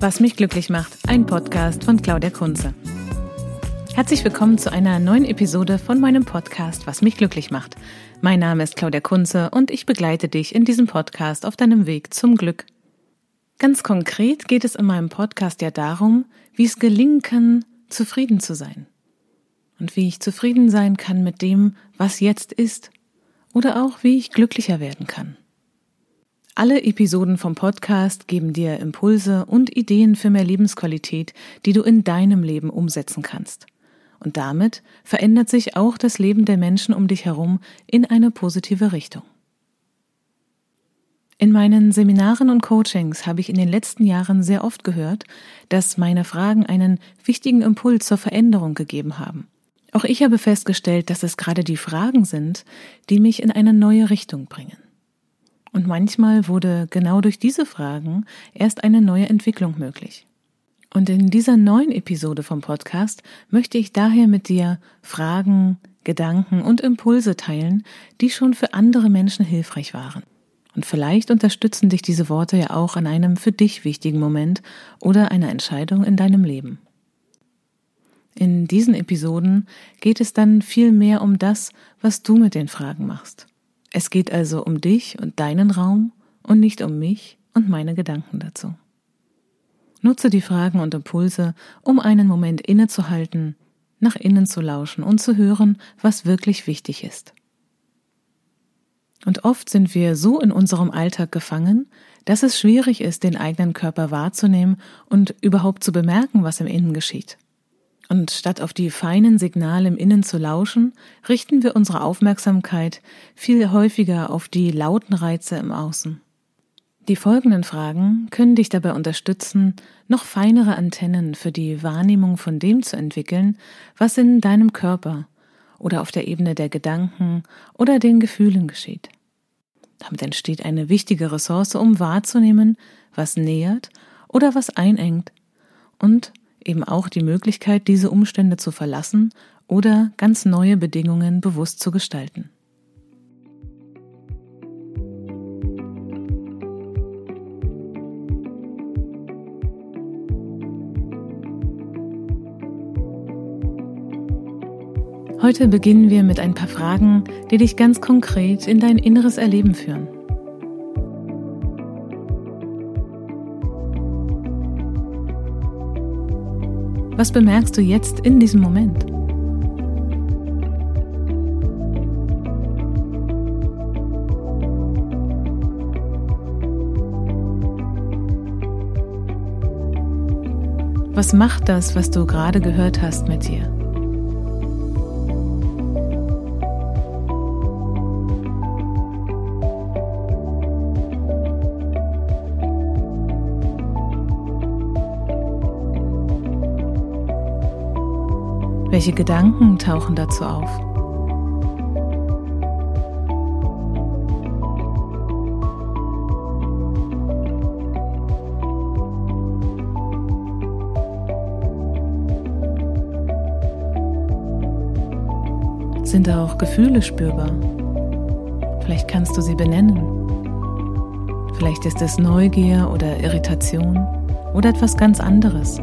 Was mich glücklich macht, ein Podcast von Claudia Kunze. Herzlich willkommen zu einer neuen Episode von meinem Podcast Was mich glücklich macht. Mein Name ist Claudia Kunze und ich begleite dich in diesem Podcast auf deinem Weg zum Glück. Ganz konkret geht es in meinem Podcast ja darum, wie es gelingen kann, zufrieden zu sein. Und wie ich zufrieden sein kann mit dem, was jetzt ist. Oder auch, wie ich glücklicher werden kann. Alle Episoden vom Podcast geben dir Impulse und Ideen für mehr Lebensqualität, die du in deinem Leben umsetzen kannst. Und damit verändert sich auch das Leben der Menschen um dich herum in eine positive Richtung. In meinen Seminaren und Coachings habe ich in den letzten Jahren sehr oft gehört, dass meine Fragen einen wichtigen Impuls zur Veränderung gegeben haben. Auch ich habe festgestellt, dass es gerade die Fragen sind, die mich in eine neue Richtung bringen. Und manchmal wurde genau durch diese Fragen erst eine neue Entwicklung möglich. Und in dieser neuen Episode vom Podcast möchte ich daher mit dir Fragen, Gedanken und Impulse teilen, die schon für andere Menschen hilfreich waren. Und vielleicht unterstützen dich diese Worte ja auch an einem für dich wichtigen Moment oder einer Entscheidung in deinem Leben. In diesen Episoden geht es dann viel mehr um das, was du mit den Fragen machst. Es geht also um dich und deinen Raum und nicht um mich und meine Gedanken dazu. Nutze die Fragen und Impulse, um einen Moment innezuhalten, nach innen zu lauschen und zu hören, was wirklich wichtig ist. Und oft sind wir so in unserem Alltag gefangen, dass es schwierig ist, den eigenen Körper wahrzunehmen und überhaupt zu bemerken, was im Innen geschieht. Und statt auf die feinen Signale im Innen zu lauschen, richten wir unsere Aufmerksamkeit viel häufiger auf die lauten Reize im Außen. Die folgenden Fragen können dich dabei unterstützen, noch feinere Antennen für die Wahrnehmung von dem zu entwickeln, was in deinem Körper oder auf der Ebene der Gedanken oder den Gefühlen geschieht. Damit entsteht eine wichtige Ressource, um wahrzunehmen, was nähert oder was einengt und eben auch die Möglichkeit, diese Umstände zu verlassen oder ganz neue Bedingungen bewusst zu gestalten. Heute beginnen wir mit ein paar Fragen, die dich ganz konkret in dein inneres Erleben führen. Was bemerkst du jetzt in diesem Moment? Was macht das, was du gerade gehört hast mit dir? Welche Gedanken tauchen dazu auf? Sind auch Gefühle spürbar? Vielleicht kannst du sie benennen. Vielleicht ist es Neugier oder Irritation oder etwas ganz anderes.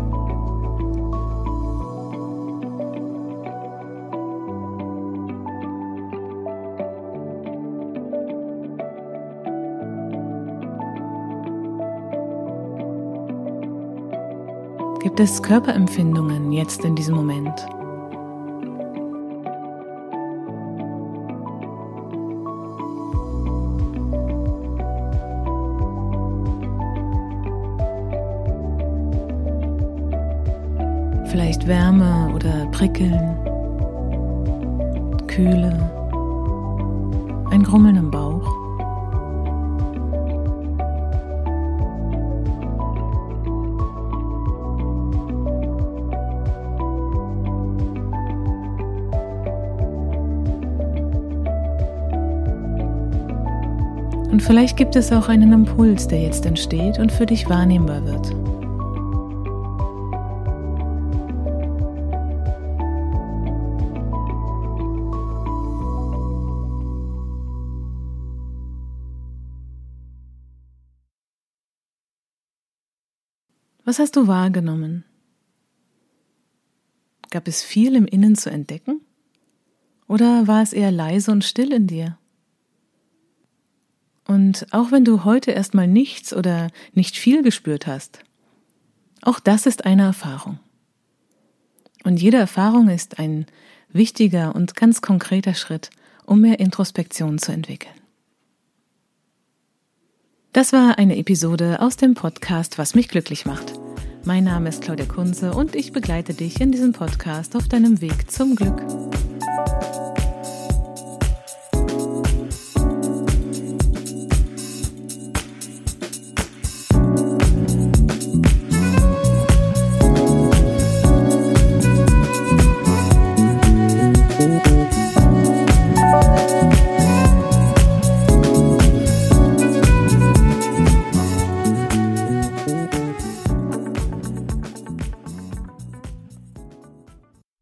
Gibt es Körperempfindungen jetzt in diesem Moment? Vielleicht Wärme oder Prickeln, Kühle, ein Grummeln im Bauch. Und vielleicht gibt es auch einen Impuls, der jetzt entsteht und für dich wahrnehmbar wird. Was hast du wahrgenommen? Gab es viel im Innen zu entdecken? Oder war es eher leise und still in dir? Und auch wenn du heute erstmal nichts oder nicht viel gespürt hast, auch das ist eine Erfahrung. Und jede Erfahrung ist ein wichtiger und ganz konkreter Schritt, um mehr Introspektion zu entwickeln. Das war eine Episode aus dem Podcast Was mich glücklich macht. Mein Name ist Claudia Kunze und ich begleite dich in diesem Podcast auf deinem Weg zum Glück.